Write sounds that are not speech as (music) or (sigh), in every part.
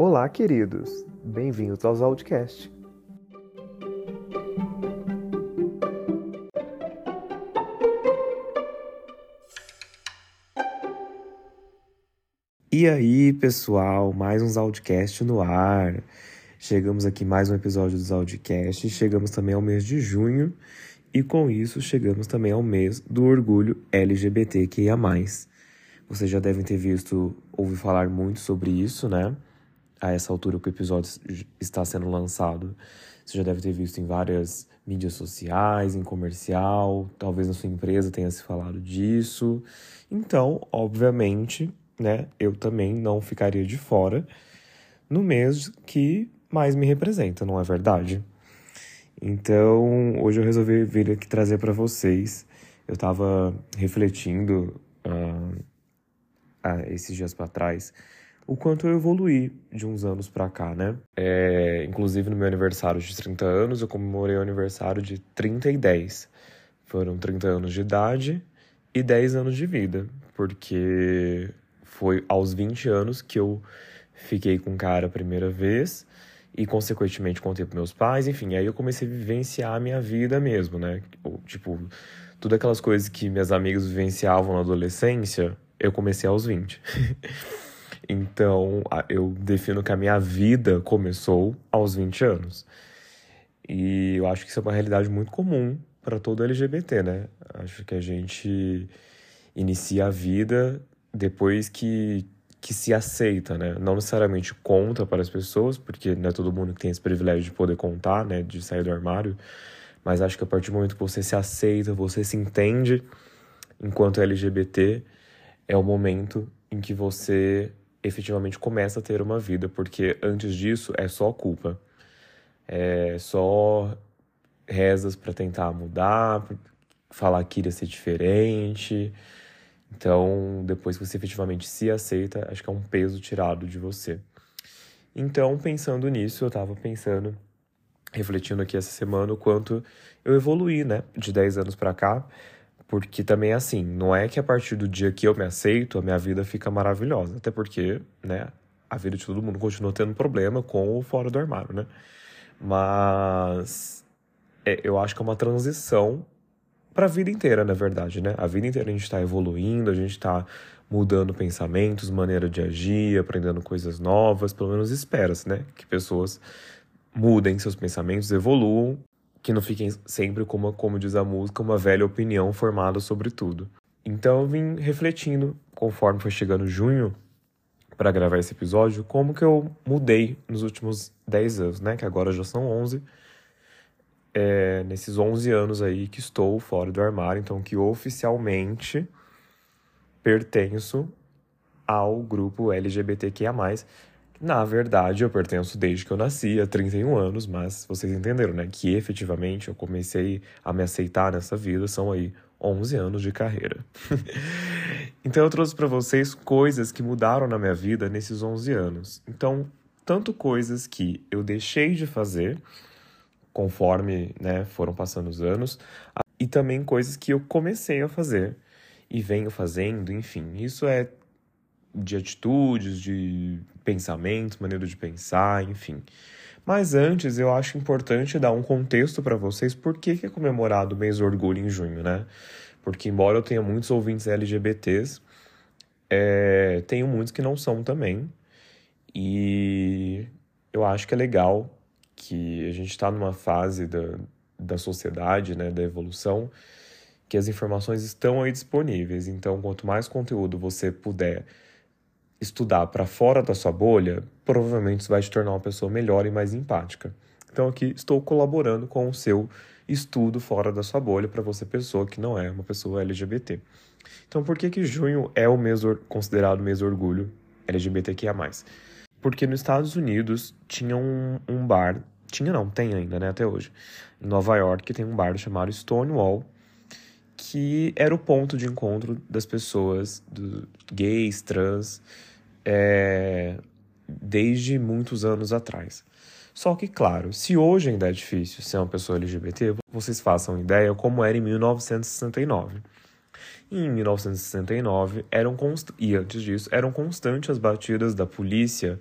Olá, queridos! Bem-vindos aos Outcast. E aí, pessoal, mais uns Outcast no ar. Chegamos aqui mais um episódio dos Outcast, chegamos também ao mês de junho e com isso chegamos também ao mês do orgulho LGBTQIA+. Vocês já devem ter visto, ouvir falar muito sobre isso, né? A essa altura que o episódio está sendo lançado, você já deve ter visto em várias mídias sociais, em comercial, talvez na sua empresa tenha se falado disso. Então, obviamente, né, eu também não ficaria de fora no mês que mais me representa, não é verdade? Então, hoje eu resolvi vir aqui trazer para vocês. Eu estava refletindo uh, esses dias para trás o quanto eu evoluí de uns anos para cá, né? É, inclusive no meu aniversário de 30 anos, eu comemorei o aniversário de 30 e 10. Foram 30 anos de idade e 10 anos de vida, porque foi aos 20 anos que eu fiquei com cara a primeira vez e, consequentemente, contei para meus pais, enfim. Aí eu comecei a vivenciar a minha vida mesmo, né? Tipo, tudo aquelas coisas que minhas amigas vivenciavam na adolescência, eu comecei aos 20. (laughs) então, eu defino que a minha vida começou aos 20 anos. E eu acho que isso é uma realidade muito comum para todo LGBT, né? Acho que a gente inicia a vida depois que, que se aceita, né? Não necessariamente conta para as pessoas, porque não é todo mundo que tem esse privilégio de poder contar, né? De sair do armário. Mas acho que a partir do momento que você se aceita, você se entende enquanto LGBT, é o momento em que você efetivamente começa a ter uma vida, porque antes disso é só culpa. É só rezas para tentar mudar, falar que iria ser diferente, então, depois que você efetivamente se aceita, acho que é um peso tirado de você. Então, pensando nisso, eu estava pensando, refletindo aqui essa semana, o quanto eu evoluí, né, de 10 anos para cá, porque também assim, não é que a partir do dia que eu me aceito, a minha vida fica maravilhosa, até porque, né, a vida de todo mundo continua tendo problema com o fora do armário, né? Mas é, eu acho que é uma transição para a vida inteira, na verdade, né? A vida inteira a gente está evoluindo, a gente está mudando pensamentos, maneira de agir, aprendendo coisas novas, pelo menos espera-se, né? Que pessoas mudem seus pensamentos, evoluam, que não fiquem sempre como, como diz a música, uma velha opinião formada sobre tudo. Então eu vim refletindo, conforme foi chegando junho, para gravar esse episódio, como que eu mudei nos últimos 10 anos, né? Que agora já são 11 é, nesses 11 anos aí que estou fora do armário, então que oficialmente pertenço ao grupo LGBTQIA+. Na verdade, eu pertenço desde que eu nasci, há 31 anos, mas vocês entenderam, né? Que efetivamente eu comecei a me aceitar nessa vida, são aí 11 anos de carreira. (laughs) então eu trouxe para vocês coisas que mudaram na minha vida nesses 11 anos. Então, tanto coisas que eu deixei de fazer conforme né, foram passando os anos, e também coisas que eu comecei a fazer e venho fazendo, enfim, isso é de atitudes, de pensamentos, maneira de pensar, enfim. Mas antes, eu acho importante dar um contexto para vocês por que, é comemorado o mês do orgulho em junho, né? Porque, embora eu tenha muitos ouvintes LGBTs, é, tenho muitos que não são também. E eu acho que é legal que a gente está numa fase da, da sociedade, né, da evolução, que as informações estão aí disponíveis. Então, quanto mais conteúdo você puder estudar para fora da sua bolha, provavelmente isso vai te tornar uma pessoa melhor e mais empática. Então, aqui estou colaborando com o seu estudo fora da sua bolha para você, pessoa que não é uma pessoa LGBT. Então, por que, que junho é o mês considerado mês orgulho LGBTQIA? Porque nos Estados Unidos tinha um, um bar, tinha não, tem ainda, né, até hoje, em Nova York tem um bar chamado Stonewall, que era o ponto de encontro das pessoas, do, gays, trans, é, desde muitos anos atrás. Só que, claro, se hoje ainda é difícil ser uma pessoa LGBT, vocês façam ideia como era em 1969. E em 1969, eram const... e antes disso, eram constantes as batidas da polícia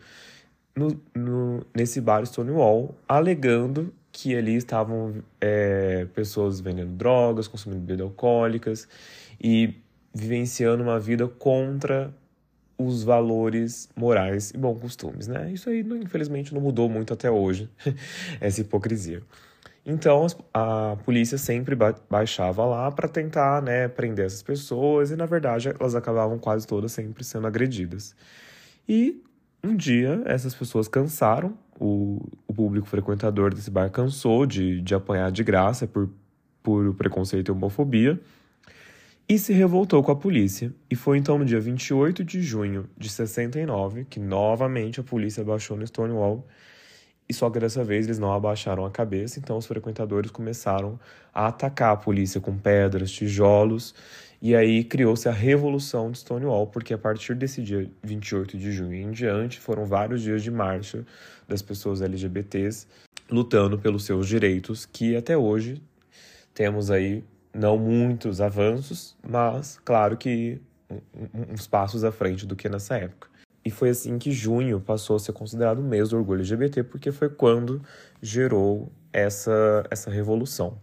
no, no, nesse bar Stonewall, alegando que ali estavam é, pessoas vendendo drogas, consumindo bebidas alcoólicas e vivenciando uma vida contra os valores morais e bons costumes, né? Isso aí, infelizmente, não mudou muito até hoje, (laughs) essa hipocrisia. Então, a polícia sempre baixava lá para tentar, né, prender essas pessoas e, na verdade, elas acabavam quase todas sempre sendo agredidas. E um dia, essas pessoas cansaram, o, o público frequentador desse bar cansou de, de apanhar de graça por, por preconceito e homofobia e se revoltou com a polícia. E foi então no dia 28 de junho de 69 que novamente a polícia baixou no Stonewall. E só que dessa vez eles não abaixaram a cabeça, então os frequentadores começaram a atacar a polícia com pedras, tijolos, e aí criou-se a Revolução de Stonewall, porque a partir desse dia 28 de junho em diante foram vários dias de marcha das pessoas LGBTs lutando pelos seus direitos, que até hoje temos aí não muitos avanços, mas claro que uns passos à frente do que nessa época. E foi assim que junho passou a ser considerado o mês do orgulho LGBT, porque foi quando gerou essa, essa revolução.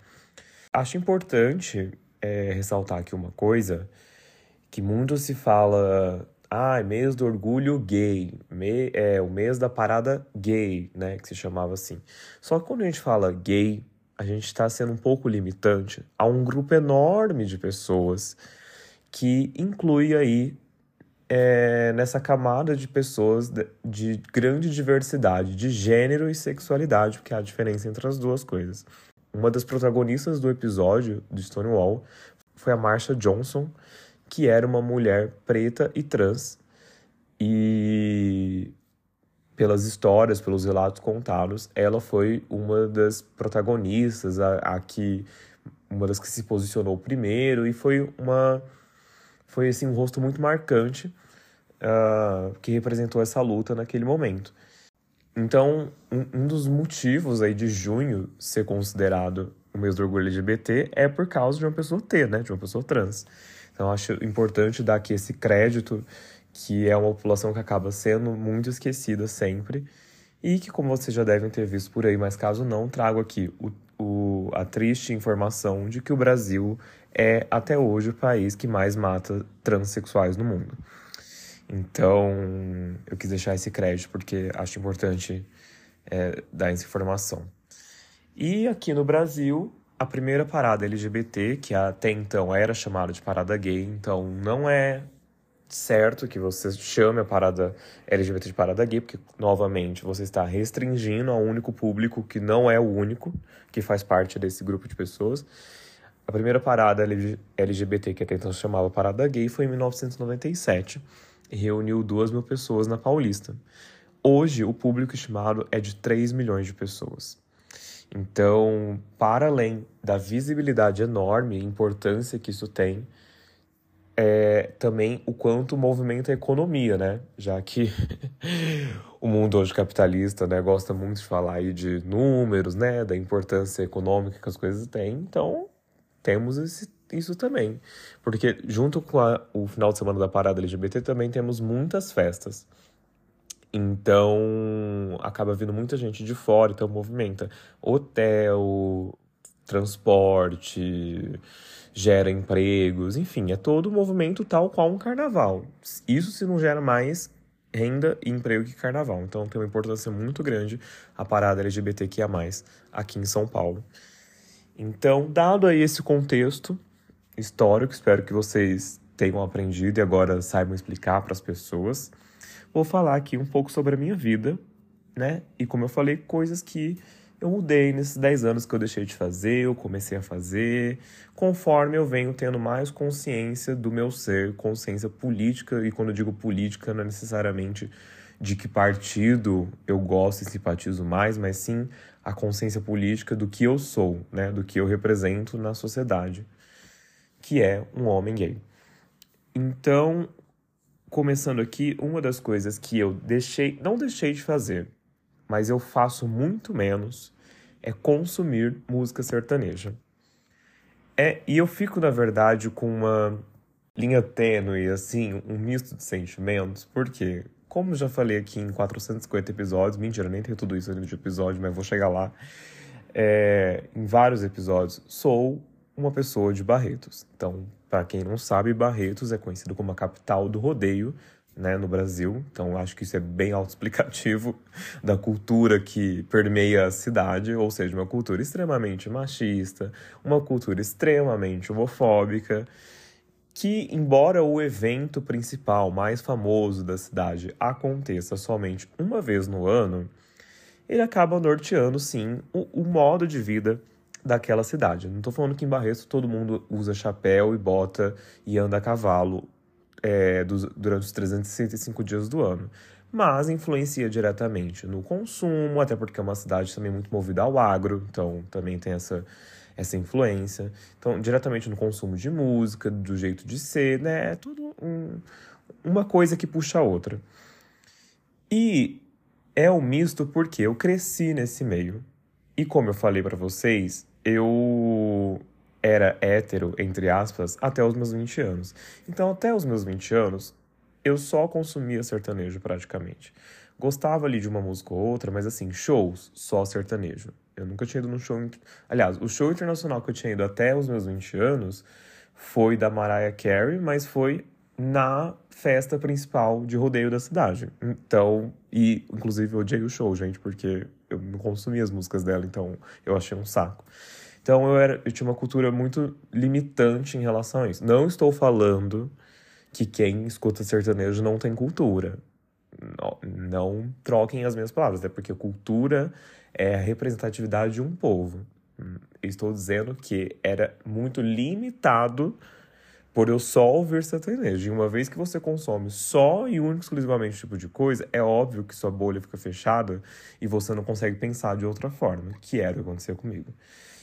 Acho importante é, ressaltar aqui uma coisa, que muito se fala, ah, é mês do orgulho gay, me, é o mês da parada gay, né, que se chamava assim. Só que quando a gente fala gay, a gente está sendo um pouco limitante a um grupo enorme de pessoas que inclui aí é, nessa camada de pessoas de, de, grande diversidade de gênero e sexualidade, porque há diferença entre as duas coisas. Uma das protagonistas do episódio de Stonewall foi a Marsha Johnson, que era uma mulher preta e trans. E pelas histórias, pelos relatos contados, ela foi uma das protagonistas, a, a que uma das que se posicionou primeiro e foi uma foi assim um rosto muito marcante uh, que representou essa luta naquele momento. Então, um, um, dos motivos aí de junho ser considerado o mês do orgulho LGBT é por causa de uma pessoa T, né, de uma pessoa trans. Então, acho importante dar aqui esse crédito que é uma população que acaba sendo muito esquecida sempre e que, como vocês já devem ter visto por aí, mas caso não, trago aqui o, o, a triste informação de que o Brasil é, até hoje, o país que mais mata transexuais no mundo. Então, eu quis deixar esse crédito porque acho importante é, dar essa informação. E aqui no Brasil, a primeira parada LGBT, que até então era chamada de parada gay, então não é certo que você chame a parada LGBT de parada gay, porque, novamente, você está restringindo a um único público que não é o único que faz parte desse grupo de pessoas. A primeira parada LGBT, que até então se chamava Parada Gay, foi em 1997 e reuniu duas mil pessoas na Paulista. Hoje, o público estimado é de 3 milhões de pessoas. Então, para além da visibilidade enorme e importância que isso tem, é também o quanto movimenta a economia, né? Já que (laughs) o mundo hoje capitalista né, gosta muito de falar aí de números, né? Da importância econômica que as coisas têm. Então, temos esse, isso também. Porque junto com a, o final de semana da parada LGBT também temos muitas festas. Então, acaba vindo muita gente de fora, então movimenta hotel, transporte, gera empregos, enfim, é todo um movimento tal qual um carnaval. Isso se não gera mais renda e emprego que carnaval. Então tem uma importância muito grande a parada LGBTQIA+, aqui em São Paulo. Então, dado aí esse contexto histórico, espero que vocês tenham aprendido e agora saibam explicar para as pessoas, vou falar aqui um pouco sobre a minha vida, né? E como eu falei, coisas que eu mudei nesses 10 anos que eu deixei de fazer, eu comecei a fazer, conforme eu venho tendo mais consciência do meu ser, consciência política, e quando eu digo política, não é necessariamente de que partido eu gosto e simpatizo mais, mas sim a consciência política do que eu sou, né, do que eu represento na sociedade, que é um homem gay. Então, começando aqui, uma das coisas que eu deixei, não deixei de fazer, mas eu faço muito menos é consumir música sertaneja. É, e eu fico, na verdade, com uma linha tênue, assim, um misto de sentimentos, porque como já falei aqui em 450 episódios, mentira, nem tenho tudo isso ainda de episódio, mas vou chegar lá. É, em vários episódios, sou uma pessoa de Barretos. Então, para quem não sabe, Barretos é conhecido como a capital do rodeio né, no Brasil. Então, acho que isso é bem autoexplicativo (laughs) da cultura que permeia a cidade, ou seja, uma cultura extremamente machista, uma cultura extremamente homofóbica, que, embora o evento principal mais famoso da cidade aconteça somente uma vez no ano, ele acaba norteando, sim, o, o modo de vida daquela cidade. Não estou falando que em Barreto todo mundo usa chapéu e bota e anda a cavalo é, dos, durante os 365 dias do ano. Mas influencia diretamente no consumo, até porque é uma cidade também muito movida ao agro, então também tem essa, essa influência. Então, diretamente no consumo de música, do jeito de ser, né? É tudo um, uma coisa que puxa a outra. E é um misto porque eu cresci nesse meio. E como eu falei para vocês, eu era hétero, entre aspas, até os meus 20 anos. Então, até os meus 20 anos, eu só consumia sertanejo praticamente. Gostava ali de uma música ou outra, mas assim, shows, só sertanejo. Eu nunca tinha ido num show. Aliás, o show internacional que eu tinha ido até os meus 20 anos foi da Mariah Carey, mas foi na festa principal de rodeio da cidade. Então, e inclusive eu odiei o show, gente, porque eu não consumia as músicas dela, então eu achei um saco. Então eu, era, eu tinha uma cultura muito limitante em relação a isso. Não estou falando que quem escuta sertanejo não tem cultura. Não, não troquem as minhas palavras, até porque cultura é a representatividade de um povo. Estou dizendo que era muito limitado por eu só ouvir sertanejo. E uma vez que você consome só e único exclusivamente esse tipo de coisa, é óbvio que sua bolha fica fechada e você não consegue pensar de outra forma, que era o que acontecia comigo.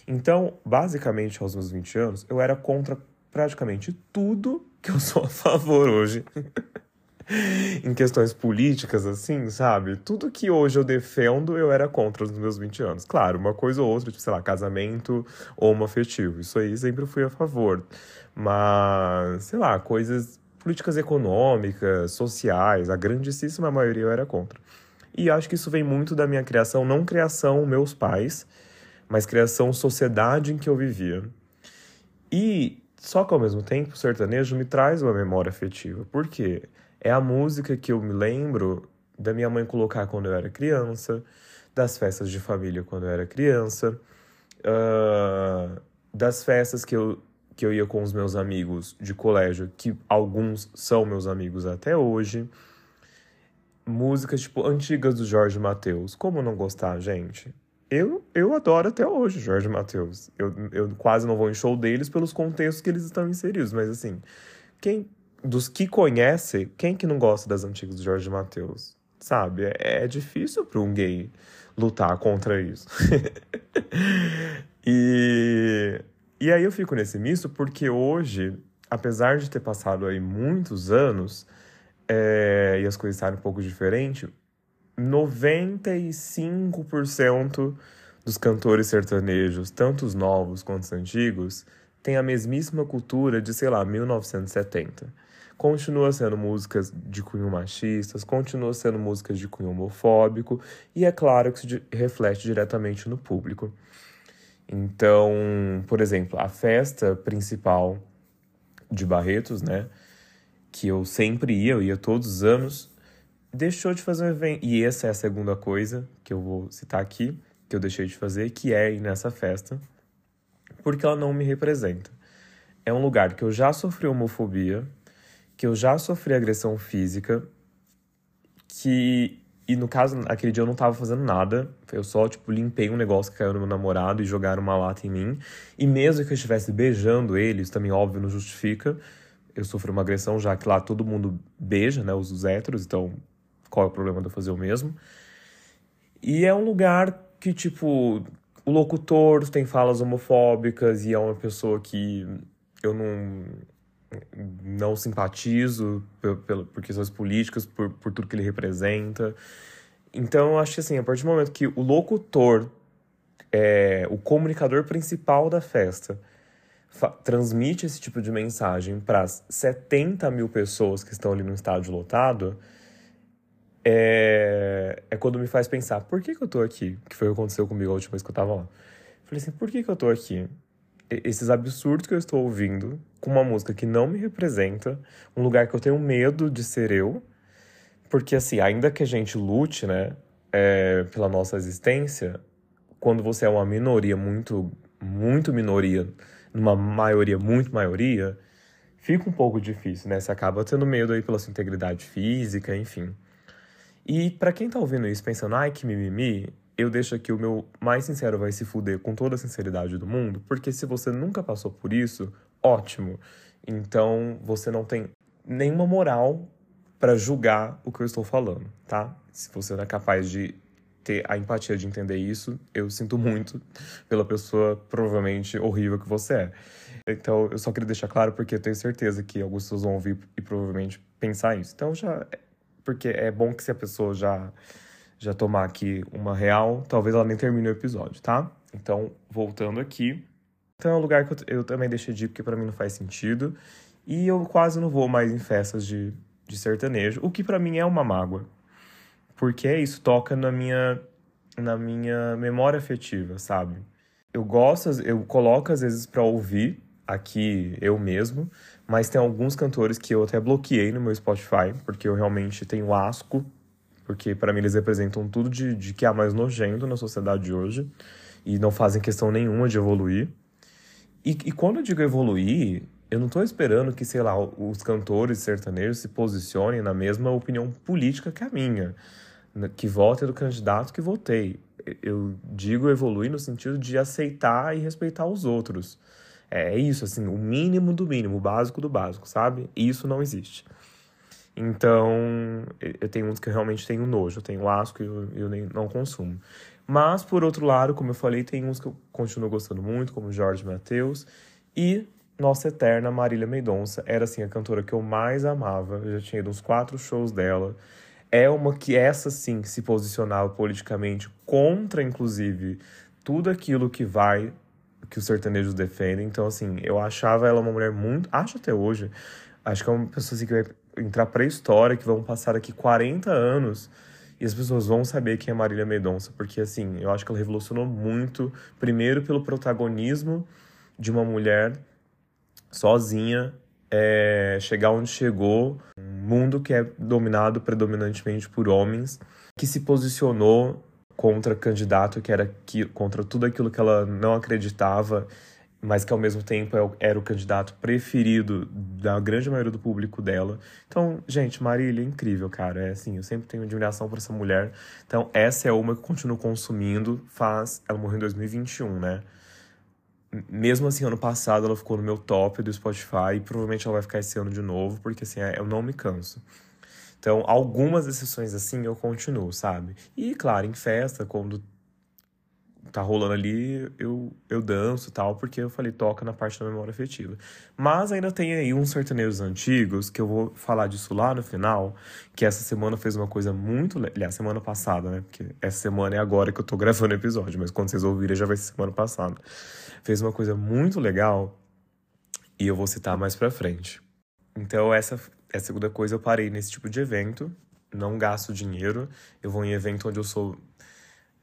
Então, basicamente, aos meus 20 anos, eu era contra praticamente tudo que eu sou a favor hoje. (laughs) (laughs) em questões políticas, assim, sabe? Tudo que hoje eu defendo, eu era contra nos meus 20 anos. Claro, uma coisa ou outra, tipo, sei lá, casamento ou afetivo. Isso aí sempre fui a favor. Mas, sei lá, coisas políticas econômicas, sociais, a grandíssima maioria eu era contra. E acho que isso vem muito da minha criação, não criação meus pais, mas criação sociedade em que eu vivia. E só que ao mesmo tempo o sertanejo me traz uma memória afetiva. Por quê? É a música que eu me lembro da minha mãe colocar quando eu era criança, das festas de família quando eu era criança, uh, das festas que eu, que eu ia com os meus amigos de colégio, que alguns são meus amigos até hoje. Músicas, tipo, antigas do Jorge Mateus. Como não gostar, gente? eu, eu adoro até hoje Jorge Matheus. Eu, eu quase não vou em show deles pelos contextos que eles estão inseridos, mas assim, quem dos que conhece, quem que não gosta das antigas do Jorge Matheus? Sabe? É, é difícil para um gay lutar contra isso. (laughs) e, e aí eu fico nesse misto porque hoje, apesar de ter passado aí muitos anos é, e as coisas estarem um pouco diferentes, 95% dos cantores sertanejos, tanto os novos quanto os antigos, têm a mesmíssima cultura de, sei lá, 1970. Continua sendo músicas de cunho machistas, continua sendo músicas de cunho homofóbico, e é claro que isso reflete diretamente no público. Então, por exemplo, a festa principal de Barretos, né, que eu sempre ia, eu ia todos os anos, deixou de fazer um evento. E essa é a segunda coisa que eu vou citar aqui, que eu deixei de fazer, que é ir nessa festa, porque ela não me representa. É um lugar que eu já sofri homofobia, que eu já sofri agressão física, que. E no caso, aquele dia eu não tava fazendo nada. Eu só, tipo, limpei um negócio que caiu no meu namorado e jogaram uma lata em mim. E mesmo que eu estivesse beijando ele, isso também, óbvio, não justifica. Eu sofri uma agressão, já que lá todo mundo beija, né? Os, os héteros, então qual é o problema de eu fazer o mesmo? E é um lugar que, tipo, o locutor tem falas homofóbicas e é uma pessoa que eu não não simpatizo por, por, por questões políticas, por, por tudo que ele representa. Então, eu acho que, assim, a partir do momento que o locutor é o comunicador principal da festa transmite esse tipo de mensagem para as 70 mil pessoas que estão ali no estádio lotado, é, é quando me faz pensar, por que, que eu tô aqui? Que foi o que aconteceu comigo a última vez que eu tava lá. Falei assim, por que, que eu tô aqui? Esses absurdos que eu estou ouvindo, com uma música que não me representa, um lugar que eu tenho medo de ser eu, porque assim, ainda que a gente lute, né, é, pela nossa existência, quando você é uma minoria muito, muito minoria, numa maioria muito maioria, fica um pouco difícil, né? Você acaba tendo medo aí pela sua integridade física, enfim. E para quem tá ouvindo isso pensando, ai que mimimi, eu deixo aqui o meu mais sincero vai se fuder com toda a sinceridade do mundo, porque se você nunca passou por isso, ótimo. Então você não tem nenhuma moral para julgar o que eu estou falando, tá? Se você não é capaz de ter a empatia de entender isso, eu sinto muito pela pessoa provavelmente horrível que você é. Então, eu só queria deixar claro porque eu tenho certeza que algumas pessoas vão ouvir e provavelmente pensar isso. Então, já porque é bom que se a pessoa já já tomar aqui uma real, talvez ela nem termine o episódio, tá? Então, voltando aqui, então é um lugar que eu, eu também deixei de ir porque para mim não faz sentido. E eu quase não vou mais em festas de, de sertanejo, o que para mim é uma mágoa. Porque é isso, toca na minha na minha memória afetiva, sabe? Eu gosto, eu coloco às vezes para ouvir aqui eu mesmo, mas tem alguns cantores que eu até bloqueei no meu Spotify, porque eu realmente tenho asco, porque para mim eles representam tudo de, de que há mais nojento na sociedade hoje e não fazem questão nenhuma de evoluir. E, e quando eu digo evoluir, eu não estou esperando que, sei lá, os cantores sertanejos se posicionem na mesma opinião política que a minha, né, que votem do candidato que votei. Eu digo evoluir no sentido de aceitar e respeitar os outros. É isso, assim, o mínimo do mínimo, o básico do básico, sabe? Isso não existe. Então, eu tenho uns que eu realmente tenho nojo, eu tenho asco e eu, eu nem, não consumo. Mas, por outro lado, como eu falei, tem uns que eu continuo gostando muito, como Jorge Mateus e nossa eterna Marília Mendonça era assim a cantora que eu mais amava. Eu já tinha ido uns quatro shows dela. É uma que essa sim se posicionava politicamente contra, inclusive, tudo aquilo que vai que os sertanejos defendem. Então, assim, eu achava ela uma mulher muito. Acho até hoje. Acho que é uma pessoa assim, que vai entrar pra história, que vão passar aqui 40 anos e as pessoas vão saber quem é Marília Mendonça, porque assim, eu acho que ela revolucionou muito, primeiro pelo protagonismo de uma mulher sozinha é, chegar onde chegou, um mundo que é dominado predominantemente por homens, que se posicionou contra candidato que era que, contra tudo aquilo que ela não acreditava, mas que ao mesmo tempo é era o candidato preferido da grande maioria do público dela. Então, gente, Marília é incrível, cara. É assim, eu sempre tenho admiração por essa mulher. Então, essa é uma que eu continuo consumindo. Faz, ela morreu em 2021, né? mesmo assim, ano passado ela ficou no meu top do Spotify e provavelmente ela vai ficar esse ano de novo, porque assim, é, eu não me canso. Então, algumas exceções assim eu continuo, sabe? E claro, em festa, quando tá rolando ali, eu, eu danço e tal, porque eu falei, toca na parte da memória afetiva. Mas ainda tem aí uns sertanejos antigos, que eu vou falar disso lá no final, que essa semana fez uma coisa muito. Aliás, semana passada, né? Porque essa semana é agora que eu tô (laughs) gravando o episódio, mas quando vocês ouvirem já vai ser semana passada. Fez uma coisa muito legal e eu vou citar mais pra frente. Então, essa é a segunda coisa, eu parei nesse tipo de evento, não gasto dinheiro, eu vou em evento onde eu sou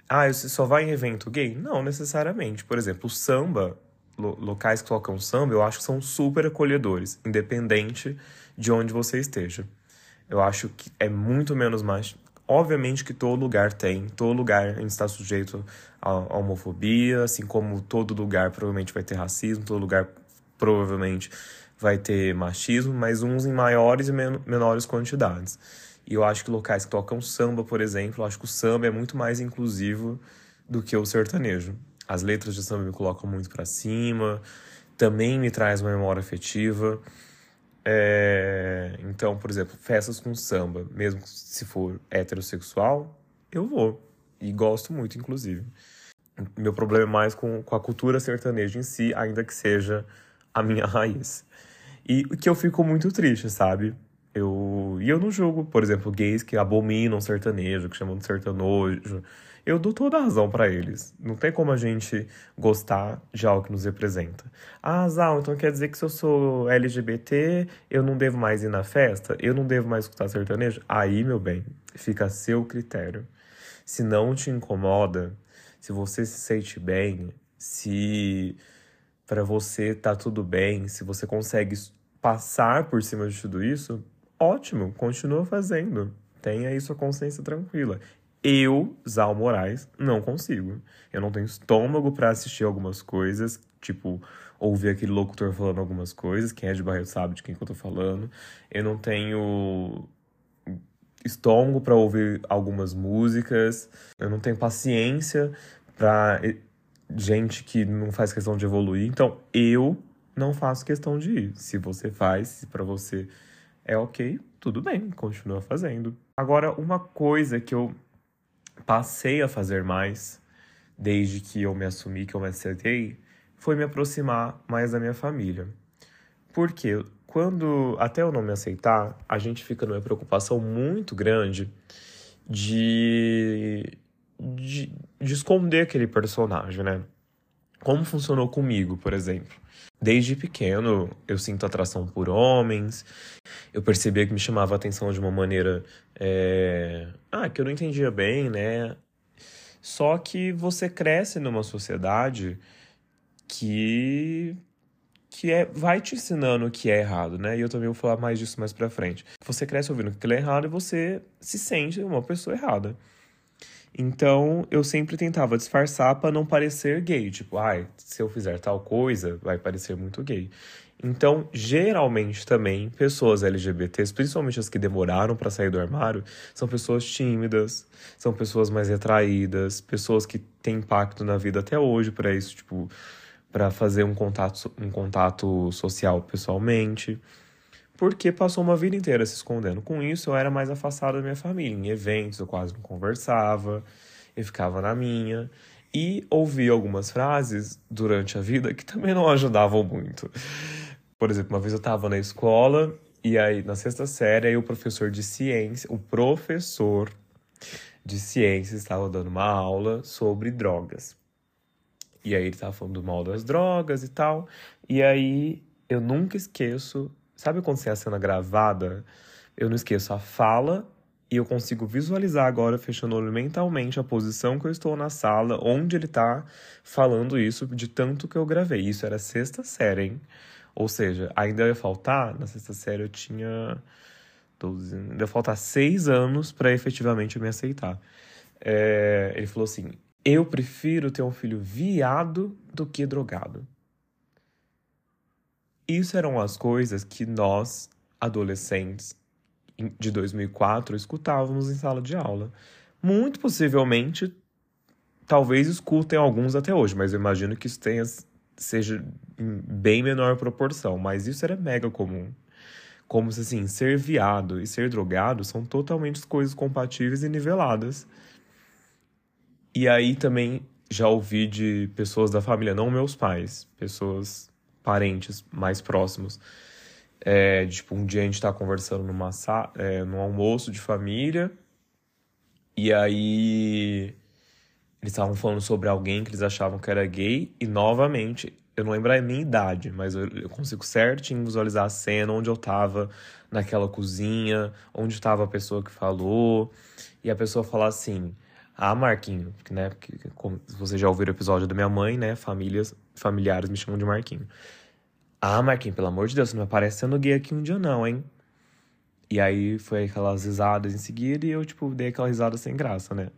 ah, você só vai em evento gay? Não necessariamente. Por exemplo, o samba, lo locais que tocam samba, eu acho que são super acolhedores, independente de onde você esteja. Eu acho que é muito menos mais. Obviamente que todo lugar tem, todo lugar a gente está sujeito a homofobia, assim como todo lugar provavelmente vai ter racismo, todo lugar provavelmente vai ter machismo, mas uns em maiores e men menores quantidades. E eu acho que locais que tocam samba, por exemplo, eu acho que o samba é muito mais inclusivo do que o sertanejo. As letras de samba me colocam muito para cima, também me traz uma memória afetiva. É... Então, por exemplo, festas com samba, mesmo se for heterossexual, eu vou. E gosto muito, inclusive. Meu problema é mais com, com a cultura sertaneja em si, ainda que seja a minha (laughs) raiz. E que eu fico muito triste, sabe? Eu, e eu não julgo, por exemplo, gays que abominam sertanejo, que chamam de sertanojo. Eu dou toda a razão para eles. Não tem como a gente gostar de algo que nos representa. Ah, Zal, então quer dizer que se eu sou LGBT, eu não devo mais ir na festa? Eu não devo mais escutar sertanejo? Aí, meu bem, fica a seu critério. Se não te incomoda, se você se sente bem, se para você tá tudo bem, se você consegue passar por cima de tudo isso, ótimo, continua fazendo. Tenha aí sua consciência tranquila. Eu, Zal Moraes, não consigo. Eu não tenho estômago para assistir algumas coisas, tipo, ouvir aquele locutor falando algumas coisas. Quem é de Barreto sabe de quem que eu tô falando. Eu não tenho estômago para ouvir algumas músicas. Eu não tenho paciência para gente que não faz questão de evoluir. Então, eu não faço questão de ir. Se você faz, se para você é ok, tudo bem, continua fazendo. Agora, uma coisa que eu passei a fazer mais desde que eu me assumi, que eu me aceitei, foi me aproximar mais da minha família. Porque quando até eu não me aceitar, a gente fica numa preocupação muito grande de, de, de esconder aquele personagem, né? Como funcionou comigo, por exemplo. Desde pequeno, eu sinto atração por homens. Eu percebia que me chamava a atenção de uma maneira é... ah, que eu não entendia bem, né? Só que você cresce numa sociedade que que é vai te ensinando o que é errado, né? E eu também vou falar mais disso mais para frente. Você cresce ouvindo que é errado e você se sente uma pessoa errada. Então, eu sempre tentava disfarçar para não parecer gay. Tipo, ai, se eu fizer tal coisa, vai parecer muito gay. Então, geralmente também, pessoas LGBTs, principalmente as que demoraram para sair do armário, são pessoas tímidas, são pessoas mais retraídas, pessoas que têm impacto na vida até hoje para isso, tipo, para fazer um contato, um contato social pessoalmente porque passou uma vida inteira se escondendo. Com isso, eu era mais afastado da minha família. Em eventos, eu quase não conversava, eu ficava na minha. E ouvi algumas frases durante a vida que também não ajudavam muito. Por exemplo, uma vez eu estava na escola e aí na sexta série aí o professor de ciência, o professor de ciência estava dando uma aula sobre drogas. E aí ele estava falando do mal das drogas e tal. E aí eu nunca esqueço Sabe quando é a cena gravada? Eu não esqueço a fala e eu consigo visualizar agora, fechando o olho mentalmente, a posição que eu estou na sala, onde ele está falando isso, de tanto que eu gravei. Isso era sexta série, hein? Ou seja, ainda ia faltar, na sexta série eu tinha 12, ainda ia faltar seis anos para efetivamente me aceitar. É, ele falou assim: Eu prefiro ter um filho viado do que drogado. Isso eram as coisas que nós, adolescentes de 2004, escutávamos em sala de aula. Muito possivelmente, talvez escutem alguns até hoje, mas eu imagino que isso tenha, seja em bem menor proporção. Mas isso era mega comum. Como se, assim, ser viado e ser drogado são totalmente coisas compatíveis e niveladas. E aí também já ouvi de pessoas da família, não meus pais, pessoas parentes mais próximos. É, tipo, um dia a gente tá conversando numa é, num almoço de família, e aí eles estavam falando sobre alguém que eles achavam que era gay, e novamente, eu não lembro a minha idade, mas eu, consigo certinho visualizar a cena onde eu tava naquela cozinha, onde estava a pessoa que falou, e a pessoa falar assim. Ah, Marquinho, né? Porque, como, se você já ouviu o episódio da minha mãe, né? Famílias, familiares me chamam de Marquinho. Ah, Marquinhos, pelo amor de Deus, você não vai aparecer sendo gay aqui um dia não, hein? E aí foi aquelas risadas em seguida e eu, tipo, dei aquela risada sem graça, né?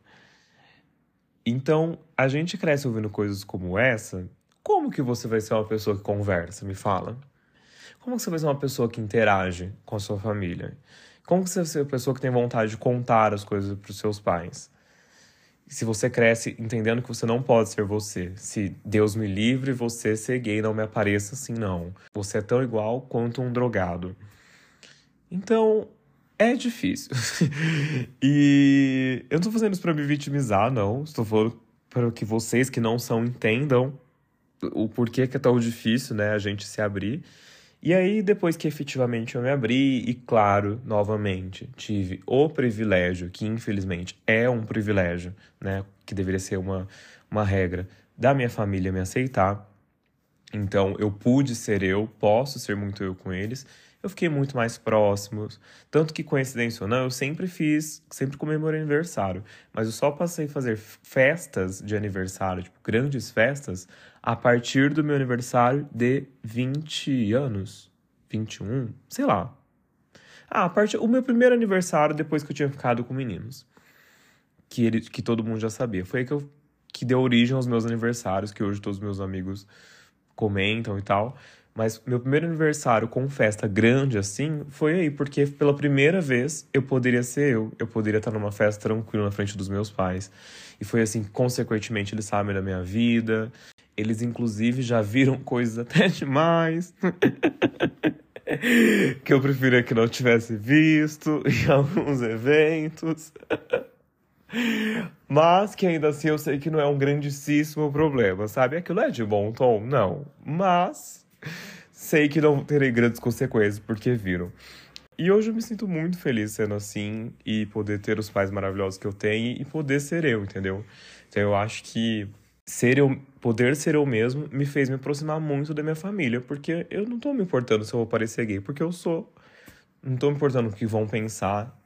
Então, a gente cresce ouvindo coisas como essa. Como que você vai ser uma pessoa que conversa? Me fala. Como que você vai ser uma pessoa que interage com a sua família? Como que você vai ser uma pessoa que tem vontade de contar as coisas para os seus pais? Se você cresce entendendo que você não pode ser você, se Deus me livre, você ser gay não me apareça assim, não. Você é tão igual quanto um drogado. Então, é difícil. (laughs) e eu não tô fazendo isso pra me vitimizar, não. Estou falando para que vocês que não são entendam o porquê que é tão difícil, né, a gente se abrir. E aí, depois que efetivamente eu me abri, e claro, novamente, tive o privilégio, que infelizmente é um privilégio, né? Que deveria ser uma, uma regra da minha família me aceitar. Então, eu pude ser eu, posso ser muito eu com eles. Eu fiquei muito mais próximo. Tanto que, coincidência ou não, eu sempre fiz, sempre comemorei aniversário. Mas eu só passei a fazer festas de aniversário, tipo, grandes festas, a partir do meu aniversário de 20 anos. 21, sei lá. Ah, a partir, o meu primeiro aniversário depois que eu tinha ficado com meninos. Que, ele, que todo mundo já sabia. Foi aí que, eu, que deu origem aos meus aniversários, que hoje todos os meus amigos comentam e tal. Mas meu primeiro aniversário com festa grande assim foi aí, porque pela primeira vez eu poderia ser eu. Eu poderia estar numa festa tranquila na frente dos meus pais. E foi assim, consequentemente, eles sabem da minha vida. Eles, inclusive, já viram (laughs) coisas até demais. (laughs) que eu preferia que não tivesse visto (laughs) em alguns eventos. Mas que ainda assim eu sei que não é um grandíssimo problema, sabe? Aquilo é de bom tom? Não. Mas sei que não terei grandes consequências porque viram. E hoje eu me sinto muito feliz sendo assim e poder ter os pais maravilhosos que eu tenho e poder ser eu, entendeu? Então eu acho que ser eu, poder ser eu mesmo me fez me aproximar muito da minha família, porque eu não tô me importando se eu vou parecer gay, porque eu sou. Não tô me importando o que vão pensar,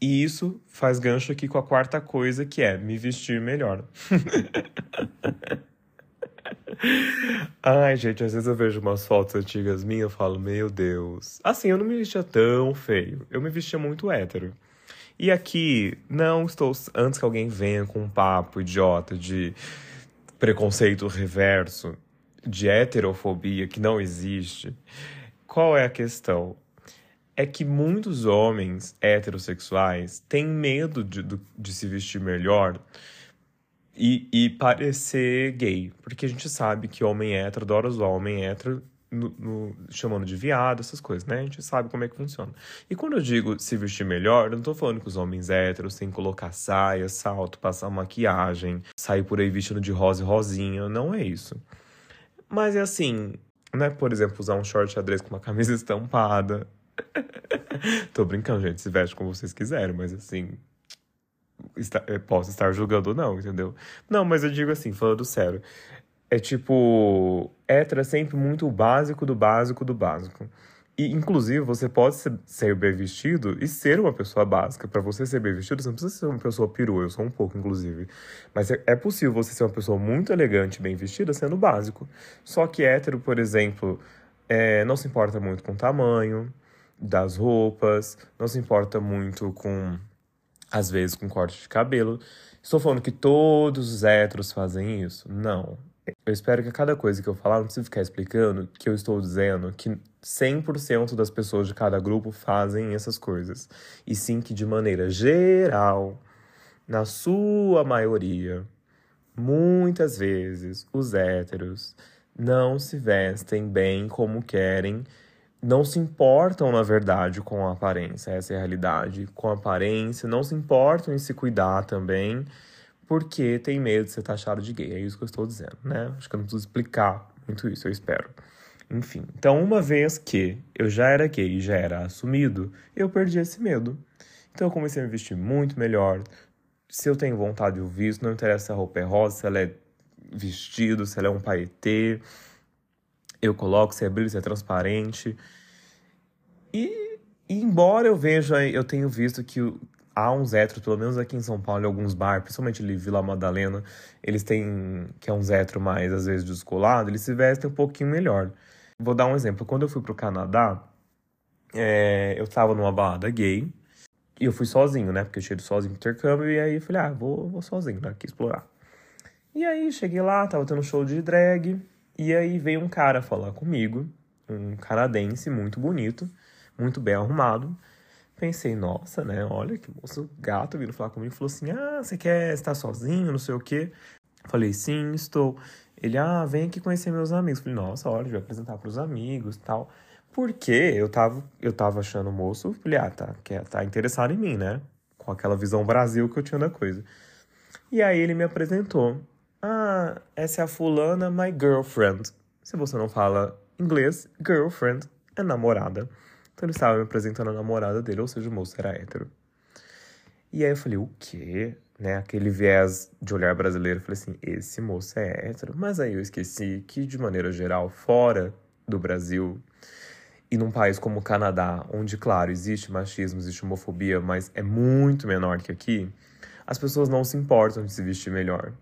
e isso faz gancho aqui com a quarta coisa, que é me vestir melhor. (laughs) Ai, gente, às vezes eu vejo umas fotos antigas minhas e falo, meu Deus. Assim, eu não me vestia tão feio. Eu me vestia muito hétero. E aqui, não estou. Antes que alguém venha com um papo idiota de preconceito reverso, de heterofobia que não existe, qual é a questão? é que muitos homens heterossexuais têm medo de, de se vestir melhor e, e, parecer gay. Porque a gente sabe que homem hétero adora usar homem hétero no, no, chamando de viado, essas coisas, né? A gente sabe como é que funciona. E quando eu digo se vestir melhor, eu não tô falando que os homens héteros têm que colocar saia, salto, passar maquiagem, sair por aí vestindo de rosa e rosinha. Não é isso. Mas é assim, não é, por exemplo, usar um short xadrez com uma camisa (laughs) estampada, (laughs) Tô brincando, gente. Se veste como vocês quiserem, mas assim. Está, posso estar julgando ou não, entendeu? Não, mas eu digo assim, falando sério. É tipo. Hétero é sempre muito o básico do básico do básico. E, inclusive, você pode ser bem vestido e ser uma pessoa básica. Para você ser bem vestido, você não precisa ser uma pessoa perua. Eu sou um pouco, inclusive. Mas é, é possível você ser uma pessoa muito elegante, bem vestida, sendo básico. Só que hétero, por exemplo, é, não se importa muito com tamanho das roupas, não se importa muito com, às vezes, com corte de cabelo. Estou falando que todos os héteros fazem isso? Não. Eu espero que a cada coisa que eu falar, não precisa ficar explicando que eu estou dizendo que 100% das pessoas de cada grupo fazem essas coisas. E sim que, de maneira geral, na sua maioria, muitas vezes, os héteros não se vestem bem como querem não se importam, na verdade, com a aparência, essa é a realidade, com a aparência, não se importam em se cuidar também, porque tem medo de ser taxado de gay. É isso que eu estou dizendo, né? Acho que eu não preciso explicar muito isso, eu espero. Enfim, então uma vez que eu já era gay já era assumido, eu perdi esse medo. Então eu comecei a me vestir muito melhor. Se eu tenho vontade, eu visto, não interessa se a roupa é rosa, se ela é vestido, se ela é um paetê eu coloco se é brilho, se é transparente. E, e embora eu veja, eu tenho visto que há uns héteros, pelo menos aqui em São Paulo, em alguns bares, principalmente ali Vila Madalena, eles têm, que é uns héteros mais, às vezes, descolado, eles se vestem um pouquinho melhor. Vou dar um exemplo. Quando eu fui pro Canadá, é, eu tava numa balada gay, e eu fui sozinho, né? Porque eu cheguei sozinho pro intercâmbio, e aí falei, ah, vou, vou sozinho, né? Aqui explorar. E aí cheguei lá, tava tendo um show de drag, e aí veio um cara falar comigo, um canadense muito bonito, muito bem arrumado. Pensei, nossa, né? Olha que moço gato vindo falar comigo. Falou assim: Ah, você quer estar sozinho, não sei o quê. Falei, sim, estou. Ele, ah, vem aqui conhecer meus amigos. Falei, nossa, olha, vou apresentar para os amigos tal. Porque eu tava, eu tava achando o moço, falei, ah, tá, quer, tá interessado em mim, né? Com aquela visão Brasil que eu tinha da coisa. E aí ele me apresentou. Ah, essa é a fulana, my girlfriend. Se você não fala inglês, girlfriend é namorada. Então ele estava me apresentando a namorada dele, ou seja, o moço era hétero. E aí eu falei, o quê? Né? Aquele viés de olhar brasileiro. Eu falei assim, esse moço é hétero. Mas aí eu esqueci que, de maneira geral, fora do Brasil, e num país como o Canadá, onde, claro, existe machismo, existe homofobia, mas é muito menor que aqui, as pessoas não se importam de se vestir melhor.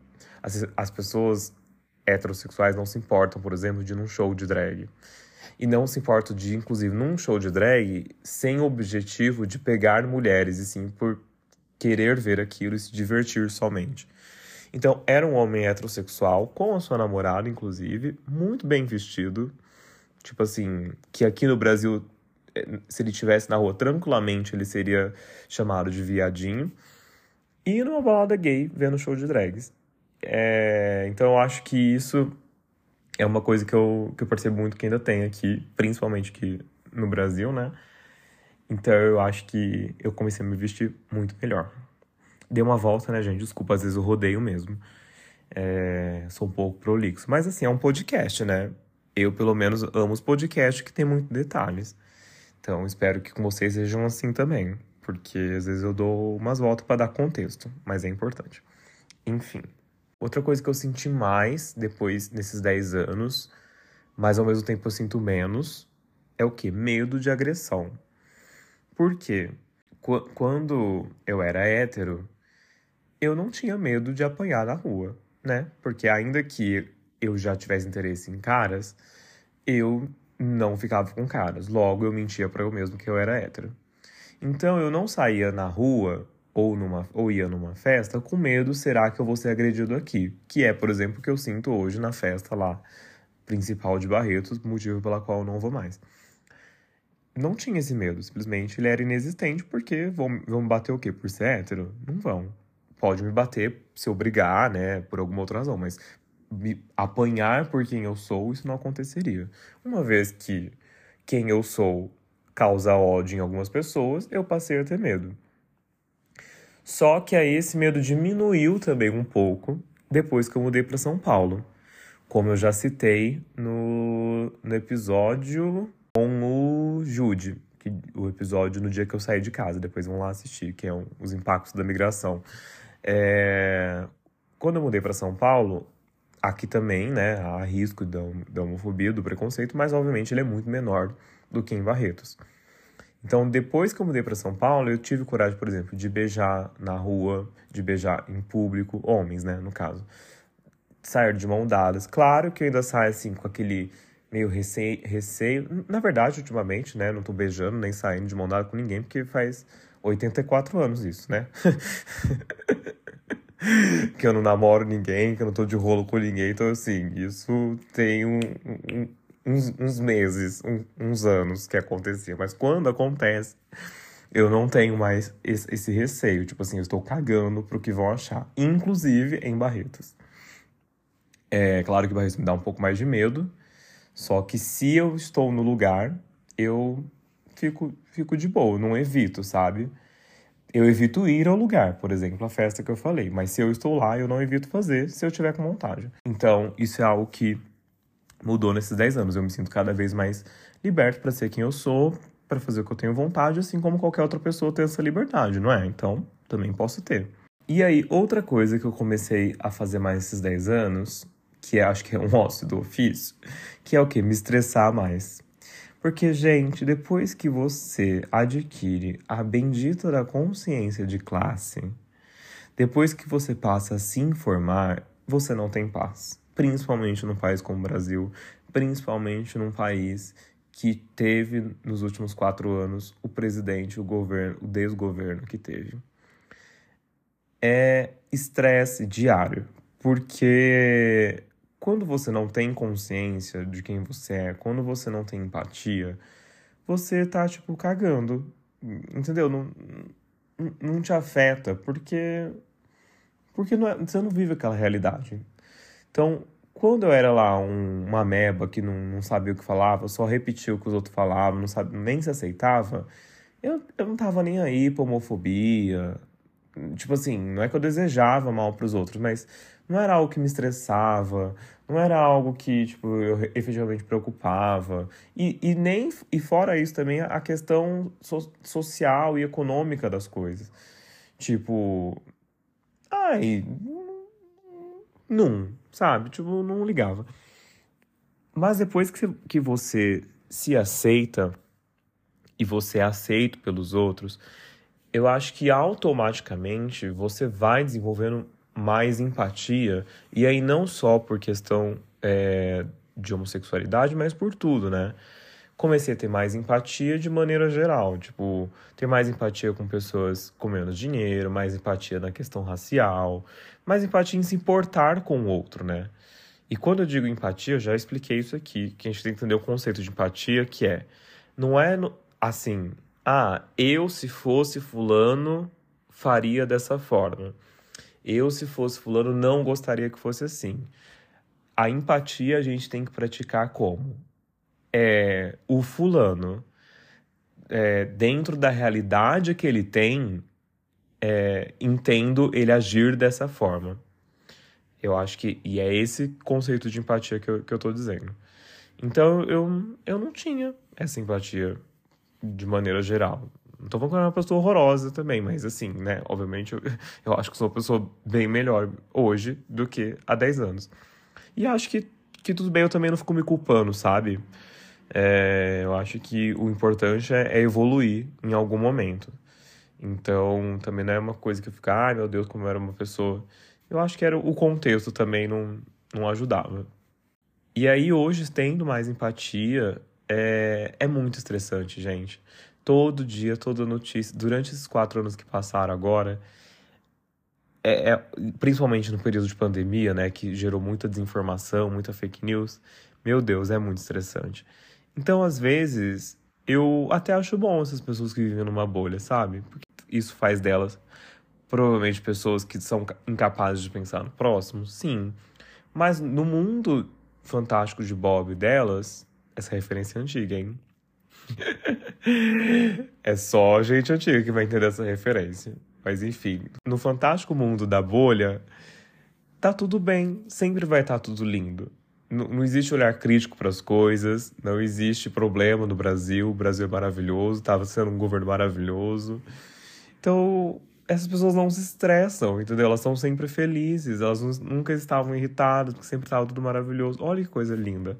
As, as pessoas heterossexuais não se importam, por exemplo, de ir num show de drag. E não se importam de, inclusive, num show de drag, sem o objetivo de pegar mulheres, e sim por querer ver aquilo e se divertir somente. Então, era um homem heterossexual, com a sua namorada, inclusive, muito bem vestido, Tipo assim, que aqui no Brasil, eh, se ele tivesse na rua tranquilamente, ele seria chamado de viadinho. E numa balada gay, vendo show de drags. É, então eu acho que isso é uma coisa que eu, que eu percebo muito que ainda tem aqui, principalmente aqui no Brasil, né? Então eu acho que eu comecei a me vestir muito melhor. Dei uma volta, né, gente? Desculpa, às vezes eu rodeio mesmo. É, sou um pouco prolixo. Mas assim, é um podcast, né? eu, pelo menos, amo os podcasts que tem muitos detalhes. Então, espero que com vocês sejam assim também, porque às vezes eu dou umas voltas para dar contexto, mas é importante. Enfim. Outra coisa que eu senti mais depois nesses 10 anos, mas ao mesmo tempo eu sinto menos, é o que? Medo de agressão. Por quê? Qu quando eu era hétero, eu não tinha medo de apanhar na rua, né? Porque ainda que eu já tivesse interesse em caras, eu não ficava com caras. Logo, eu mentia para eu mesmo que eu era hétero. Então, eu não saía na rua ou, numa, ou ia numa festa com medo, será que eu vou ser agredido aqui? Que é, por exemplo, o que eu sinto hoje na festa lá, principal de Barretos, motivo pela qual eu não vou mais. Não tinha esse medo, simplesmente ele era inexistente, porque vão, vão me bater o quê? Por ser hétero? Não vão. Pode me bater se eu brigar, né, por alguma outra razão, mas me apanhar por quem eu sou, isso não aconteceria. Uma vez que quem eu sou causa ódio em algumas pessoas, eu passei a ter medo. Só que aí esse medo diminuiu também um pouco depois que eu mudei para São Paulo. Como eu já citei no, no episódio com o Jude, que, o episódio no dia que eu saí de casa, depois vão lá assistir, que é um, os impactos da migração. É, quando eu mudei para São Paulo, Aqui também, né, há risco da, homofobia, do preconceito, mas obviamente ele é muito menor do que em Barretos. Então, depois que eu mudei para São Paulo, eu tive coragem, por exemplo, de beijar na rua, de beijar em público, homens, né, no caso. Sair de mão dadas. Claro que eu ainda saio assim com aquele meio receio, receio. Na verdade, ultimamente, né, não tô beijando nem saindo de mão dada com ninguém, porque faz 84 anos isso, né? (laughs) que eu não namoro ninguém, que eu não tô de rolo com ninguém. Então, assim, isso tem um, um, uns, uns, meses, um, uns anos que acontecia. Mas quando acontece, eu não tenho mais esse, esse receio. Tipo assim, eu estou cagando pro que vão achar. Inclusive em Barretos. É claro que Barretos me dá um pouco mais de medo. Só que se eu estou no lugar, eu fico, fico de boa, não evito, sabe? Eu evito ir ao lugar, por exemplo, a festa que eu falei, mas se eu estou lá, eu não evito fazer se eu tiver com vontade. Então, isso é algo que mudou nesses 10 anos. Eu me sinto cada vez mais liberto para ser quem eu sou, para fazer o que eu tenho vontade, assim como qualquer outra pessoa tem essa liberdade, não é? Então, também posso ter. E aí, outra coisa que eu comecei a fazer mais nesses 10 anos, que é, acho que é um (laughs) ócio do ofício, que é o quê? Me estressar mais. Porque, gente, depois que você adquire a bendita da consciência de classe, depois que você passa a se informar, você não tem paz. Principalmente num país como o Brasil, principalmente num país que teve nos últimos quatro anos o presidente, o governo, o desgoverno que teve. É estresse diário, porque quando você não tem consciência de quem você é, quando você não tem empatia, você tá, tipo, cagando. Entendeu? Não, não te afeta, porque. Porque não é, você não vive aquela realidade. Então, quando eu era lá um, uma meba que não, não sabia o que falava, só repetia o que os outros falavam, não sabia, nem se aceitava, eu, eu não tava nem aí pra homofobia. Tipo assim, não é que eu desejava mal pros outros, mas não era algo que me estressava, não era algo que, tipo, eu efetivamente preocupava. E, e nem, e fora isso também, a questão so, social e econômica das coisas. Tipo, ai, não, sabe? Tipo, não ligava. Mas depois que, que você se aceita e você é aceito pelos outros, eu acho que automaticamente você vai desenvolvendo mais empatia, e aí não só por questão é, de homossexualidade, mas por tudo, né? Comecei a ter mais empatia de maneira geral, tipo, ter mais empatia com pessoas com menos dinheiro, mais empatia na questão racial, mais empatia em se importar com o outro, né? E quando eu digo empatia, eu já expliquei isso aqui, que a gente tem que entender o conceito de empatia, que é, não é assim, ah, eu se fosse fulano faria dessa forma. Eu se fosse fulano não gostaria que fosse assim. A empatia a gente tem que praticar como? É, o fulano, é, dentro da realidade que ele tem, é, entendo ele agir dessa forma. Eu acho que. E é esse conceito de empatia que eu, que eu tô dizendo. Então eu, eu não tinha essa empatia de maneira geral. Não tô falando que eu uma pessoa horrorosa também, mas assim, né? Obviamente eu, (laughs) eu acho que sou uma pessoa bem melhor hoje do que há 10 anos. E acho que, que tudo bem, eu também não fico me culpando, sabe? É, eu acho que o importante é, é, evoluir em algum momento. Então, também não é uma coisa que eu fico, ai meu Deus, como eu era uma pessoa eu acho que era o contexto também não, não ajudava. E aí, hoje, tendo mais empatia, é, é muito estressante, gente. Todo dia, toda notícia. Durante esses quatro anos que passaram agora, é, é, principalmente no período de pandemia, né, que gerou muita desinformação, muita fake news, meu Deus, é muito estressante. Então, às vezes, eu até acho bom essas pessoas que vivem numa bolha, sabe? Porque isso faz delas Provavelmente pessoas que são incapazes de pensar no próximo, sim. Mas no mundo fantástico de Bob delas, essa referência é antiga, hein? (laughs) é só gente antiga que vai entender essa referência. Mas enfim, no fantástico mundo da bolha, tá tudo bem, sempre vai estar tá tudo lindo. Não existe olhar crítico para as coisas, não existe problema no Brasil, o Brasil é maravilhoso, estava sendo um governo maravilhoso. Então, essas pessoas não se estressam, entendeu? Elas são sempre felizes, elas nunca estavam irritadas, porque sempre estava tudo maravilhoso. Olha que coisa linda.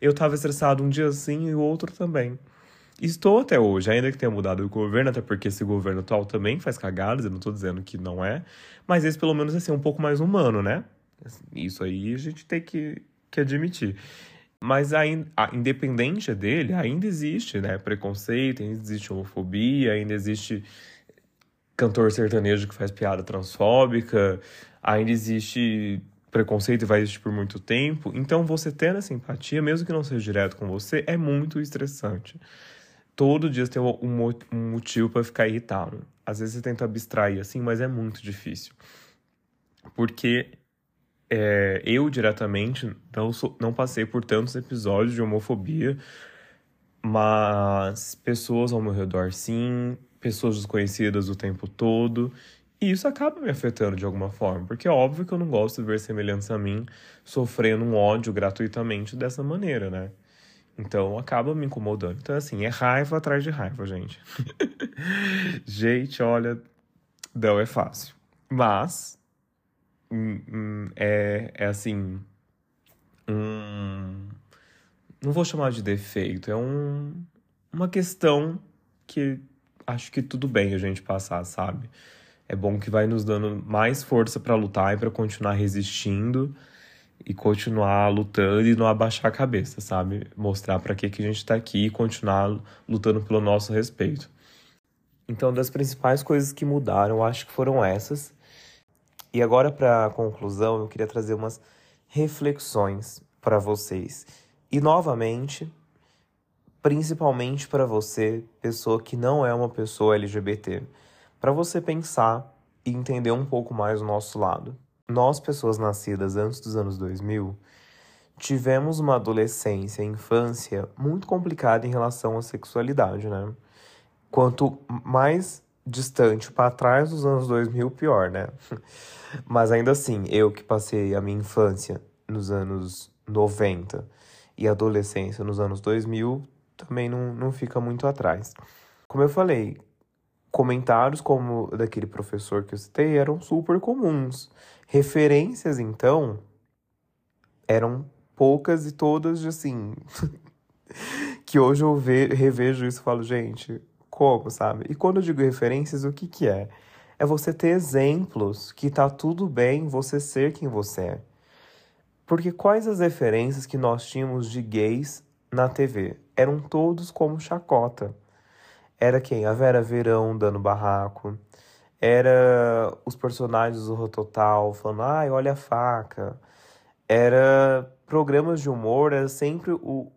Eu estava estressado um dia assim e o outro também. Estou até hoje, ainda que tenha mudado o governo, até porque esse governo atual também faz cagadas, eu não estou dizendo que não é, mas esse pelo menos é assim, um pouco mais humano, né? Isso aí a gente tem que, que admitir. Mas ainda, independente dele, ainda existe né, preconceito, ainda existe homofobia, ainda existe cantor sertanejo que faz piada transfóbica, ainda existe preconceito e vai existir por muito tempo. Então, você tendo essa empatia, mesmo que não seja direto com você, é muito estressante. Todo dia você tem um, um motivo para ficar irritado. Às vezes você tenta abstrair assim, mas é muito difícil. Porque é, eu diretamente não, sou, não passei por tantos episódios de homofobia, mas pessoas ao meu redor sim, pessoas desconhecidas o tempo todo. E isso acaba me afetando de alguma forma, porque é óbvio que eu não gosto de ver semelhança a mim sofrendo um ódio gratuitamente dessa maneira, né? Então acaba me incomodando. Então, assim, é raiva atrás de raiva, gente. (laughs) gente, olha, não é fácil. Mas é, é assim. Um, não vou chamar de defeito, é um, uma questão que acho que tudo bem a gente passar, sabe? É bom que vai nos dando mais força para lutar e para continuar resistindo e continuar lutando e não abaixar a cabeça, sabe? Mostrar para que que a gente está aqui e continuar lutando pelo nosso respeito. Então, das principais coisas que mudaram, acho que foram essas. E agora para a conclusão, eu queria trazer umas reflexões para vocês. E novamente, principalmente para você, pessoa que não é uma pessoa LGBT, para você pensar e entender um pouco mais o nosso lado. Nós, pessoas nascidas antes dos anos 2000, tivemos uma adolescência infância muito complicada em relação à sexualidade, né? Quanto mais distante para trás dos anos 2000, pior, né? (laughs) Mas ainda assim, eu que passei a minha infância nos anos 90 e adolescência nos anos 2000, também não, não fica muito atrás. Como eu falei, comentários como daquele professor que eu citei eram super comuns. Referências, então, eram poucas e todas, assim, (laughs) que hoje eu ve, revejo isso e falo, gente, como, sabe? E quando eu digo referências, o que que é? É você ter exemplos que tá tudo bem você ser quem você é. Porque quais as referências que nós tínhamos de gays na TV? Eram todos como chacota. Era quem? A Vera Verão dando barraco. Era os personagens do Rototal falando, ai, olha a faca. Era programas de humor, era sempre o,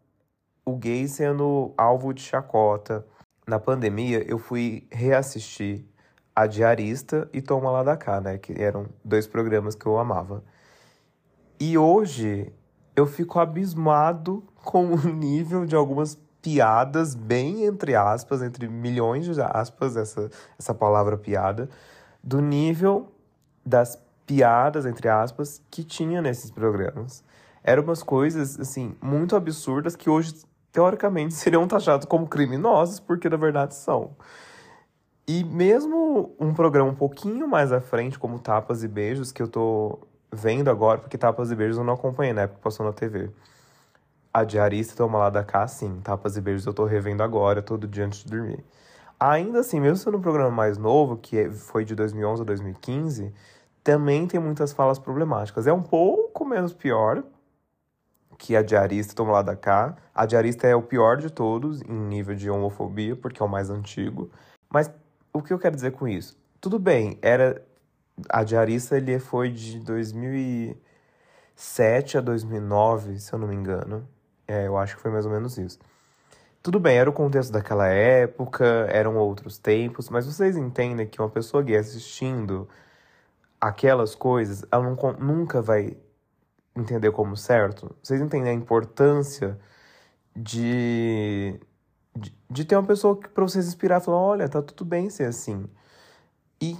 o gay sendo alvo de chacota. Na pandemia, eu fui reassistir A Diarista e Toma Lá da Cá, né? Que eram dois programas que eu amava. E hoje eu fico abismado (laughs) com o nível de algumas piadas, bem entre aspas, entre milhões de aspas, essa, essa palavra piada, do nível das piadas, entre aspas, que tinha nesses programas. Eram umas coisas, assim, muito absurdas que hoje, teoricamente, seriam taxadas como criminosos, porque na verdade são. E mesmo um programa um pouquinho mais à frente, como Tapas e Beijos, que eu tô vendo agora, porque Tapas e Beijos eu não acompanhei na época que passou na TV. A Diarista Toma Lá da Cá, sim. Tapas e Beijos eu tô revendo agora, todo dia antes de dormir. Ainda assim, mesmo sendo um programa mais novo, que é, foi de 2011 a 2015, também tem muitas falas problemáticas. É um pouco menos pior que a Diarista Toma Lá da Cá. A Diarista é o pior de todos em nível de homofobia, porque é o mais antigo. Mas o que eu quero dizer com isso? Tudo bem, era a Diarista ele foi de 2007 a 2009, se eu não me engano. É, eu acho que foi mais ou menos isso. Tudo bem, era o contexto daquela época, eram outros tempos, mas vocês entendem que uma pessoa gay assistindo aquelas coisas, ela não, nunca vai entender como certo? Vocês entendem a importância de, de, de ter uma pessoa para vocês inspirar e falar: olha, tá tudo bem ser assim. E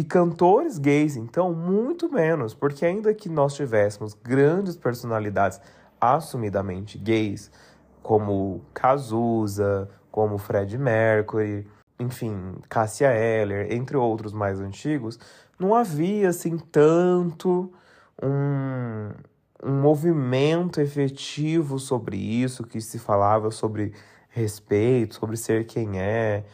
e cantores gays, então, muito menos, porque ainda que nós tivéssemos grandes personalidades assumidamente gays, como Cazuza, como Fred Mercury, enfim, Cássia Eller, entre outros mais antigos, não havia assim tanto um, um movimento efetivo sobre isso, que se falava sobre respeito, sobre ser quem é,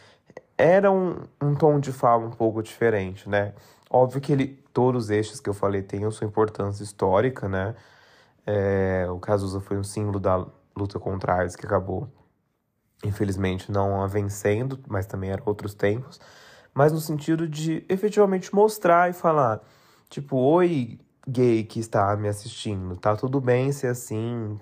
era um, um tom de fala um pouco diferente, né? Óbvio que ele, todos estes que eu falei têm a sua importância histórica, né? É, o Cazuza foi um símbolo da luta contra a AIDS que acabou, infelizmente, não a vencendo, mas também eram outros tempos. Mas no sentido de efetivamente mostrar e falar, tipo, oi, gay que está me assistindo, tá tudo bem ser assim,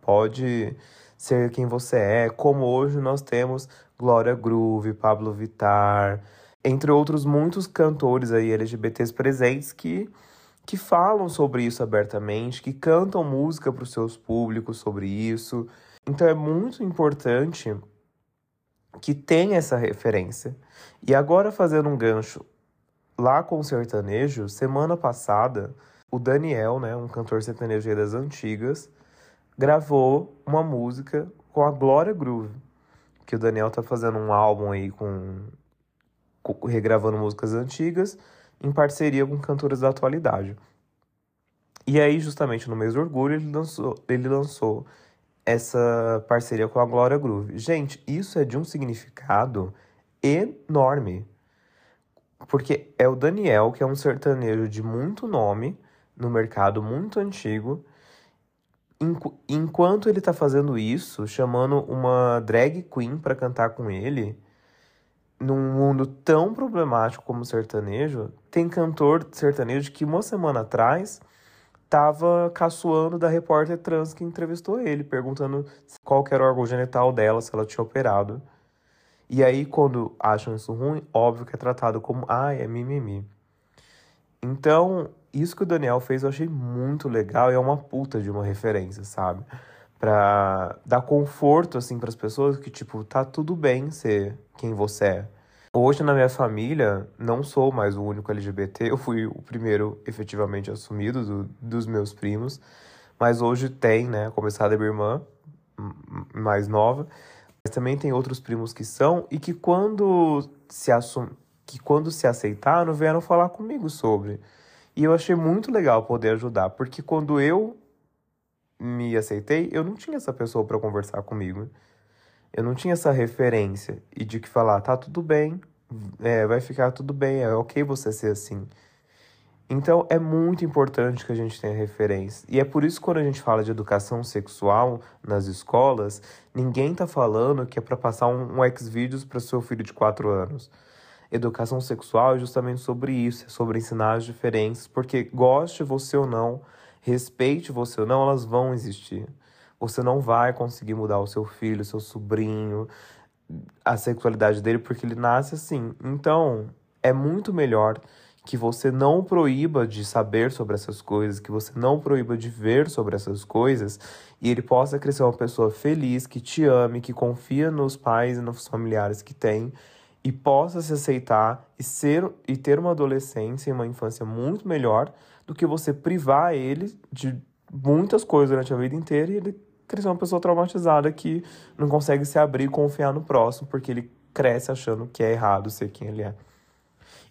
pode ser quem você é, como hoje nós temos Glória Groove, Pablo Vittar, entre outros muitos cantores aí LGBTs presentes que, que falam sobre isso abertamente, que cantam música para os seus públicos sobre isso. Então é muito importante que tenha essa referência. E agora fazendo um gancho lá com o sertanejo, semana passada, o Daniel, né, um cantor sertanejo das antigas, gravou uma música com a Glória Groove que o Daniel tá fazendo um álbum aí com, com regravando músicas antigas em parceria com cantoras da atualidade. E aí, justamente no mês do orgulho, ele lançou, ele lançou essa parceria com a Glória Groove. Gente, isso é de um significado enorme. Porque é o Daniel, que é um sertanejo de muito nome no mercado, muito antigo, enquanto ele tá fazendo isso, chamando uma drag queen para cantar com ele, num mundo tão problemático como o sertanejo, tem cantor sertanejo que uma semana atrás tava caçoando da repórter trans que entrevistou ele, perguntando qual era o órgão genital dela, se ela tinha operado. E aí, quando acham isso ruim, óbvio que é tratado como, ah, é mimimi. Então, isso que o Daniel fez eu achei muito legal e é uma puta de uma referência, sabe? Pra dar conforto, assim, pras pessoas que, tipo, tá tudo bem ser quem você é. Hoje, na minha família, não sou mais o único LGBT, eu fui o primeiro efetivamente assumido do, dos meus primos, mas hoje tem, né, começada a minha irmã, mais nova, mas também tem outros primos que são e que quando se assum... que quando se aceitaram vieram falar comigo sobre. E eu achei muito legal poder ajudar, porque quando eu me aceitei, eu não tinha essa pessoa para conversar comigo. Eu não tinha essa referência e de que falar, tá tudo bem, é, vai ficar tudo bem, é ok você ser assim. Então é muito importante que a gente tenha referência. E é por isso que quando a gente fala de educação sexual nas escolas, ninguém tá falando que é para passar um, um X-Videos para seu filho de 4 anos. Educação sexual é justamente sobre isso, é sobre ensinar as diferenças, porque goste você ou não, respeite você ou não, elas vão existir. Você não vai conseguir mudar o seu filho, o seu sobrinho, a sexualidade dele, porque ele nasce assim. Então, é muito melhor que você não proíba de saber sobre essas coisas, que você não proíba de ver sobre essas coisas, e ele possa crescer uma pessoa feliz, que te ame, que confia nos pais e nos familiares que tem, e possa se aceitar e ser e ter uma adolescência e uma infância muito melhor do que você privar ele de muitas coisas durante a vida inteira e ele crescer uma pessoa traumatizada que não consegue se abrir e confiar no próximo porque ele cresce achando que é errado ser quem ele é.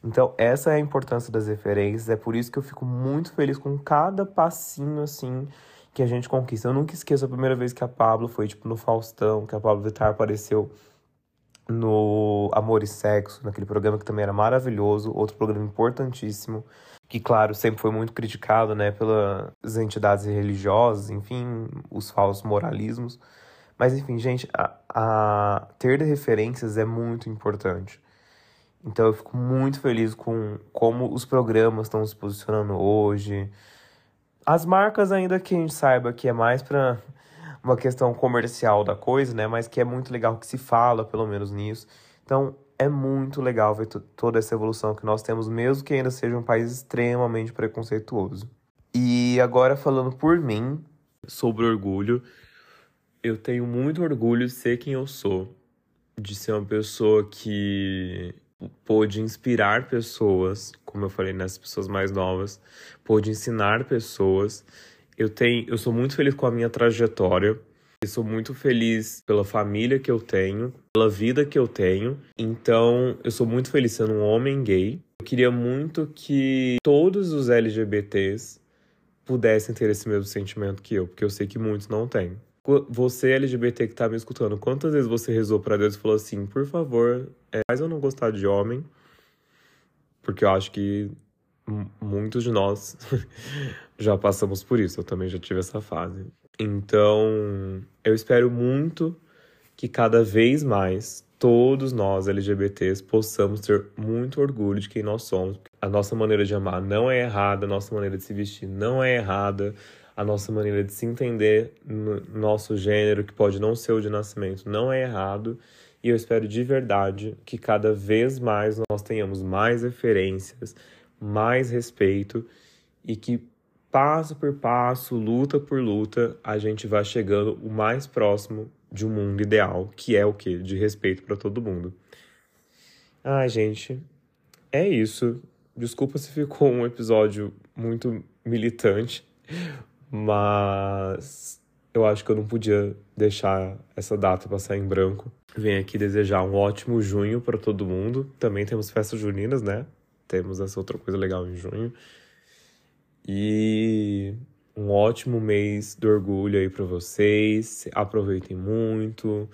Então, essa é a importância das referências, é por isso que eu fico muito feliz com cada passinho assim que a gente conquista. Eu nunca esqueço a primeira vez que a Pablo foi tipo no Faustão, que a Pablo Vittar apareceu no Amor e Sexo, naquele programa que também era maravilhoso, outro programa importantíssimo, que claro, sempre foi muito criticado, né, pelas entidades religiosas, enfim, os falsos moralismos. Mas enfim, gente, a, a ter referências é muito importante. Então eu fico muito feliz com como os programas estão se posicionando hoje. As marcas ainda que a gente saiba que é mais para (laughs) uma questão comercial da coisa, né? Mas que é muito legal que se fala, pelo menos nisso. Então é muito legal ver toda essa evolução que nós temos, mesmo que ainda seja um país extremamente preconceituoso. E agora falando por mim, sobre orgulho, eu tenho muito orgulho de ser quem eu sou, de ser uma pessoa que pôde inspirar pessoas, como eu falei, nessas pessoas mais novas, pôde ensinar pessoas. Eu tenho, eu sou muito feliz com a minha trajetória. Eu sou muito feliz pela família que eu tenho, pela vida que eu tenho. Então, eu sou muito feliz sendo um homem gay. Eu queria muito que todos os LGBTs pudessem ter esse mesmo sentimento que eu, porque eu sei que muitos não têm. Você LGBT que tá me escutando, quantas vezes você rezou para Deus e falou assim, por favor, é, faz eu não gostar de homem? Porque eu acho que muitos de nós (laughs) já passamos por isso, eu também já tive essa fase. Então, eu espero muito que cada vez mais todos nós LGBTs possamos ter muito orgulho de quem nós somos. A nossa maneira de amar não é errada, a nossa maneira de se vestir não é errada, a nossa maneira de se entender no nosso gênero, que pode não ser o de nascimento, não é errado. E eu espero de verdade que cada vez mais nós tenhamos mais referências, mais respeito e que passo por passo, luta por luta, a gente vai chegando o mais próximo de um mundo ideal, que é o quê? De respeito para todo mundo. Ai, gente, é isso. Desculpa se ficou um episódio muito militante, mas eu acho que eu não podia deixar essa data passar em branco. Venho aqui desejar um ótimo junho para todo mundo. Também temos festas juninas, né? Temos essa outra coisa legal em junho. E um ótimo mês do orgulho aí para vocês. Aproveitem muito.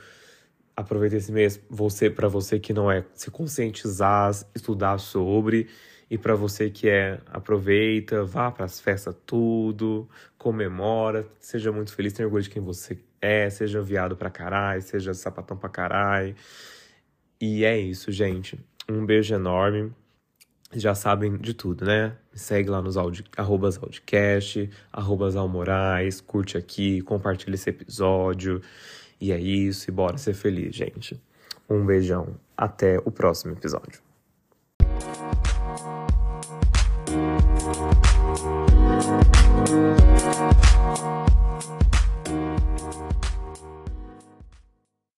Aproveitem esse mês você para você que não é se conscientizar, estudar sobre e para você que é, aproveita, vá para as festas tudo, comemora, seja muito feliz, tenha orgulho de quem você é, seja viado pra caralho, seja sapatão pra caralho. E é isso, gente. Um beijo enorme. Já sabem de tudo, né? Me segue lá nos audi, arrobas audicast, arrobas almorais, curte aqui, compartilha esse episódio. E é isso, e bora ser feliz, gente. Um beijão. Até o próximo episódio.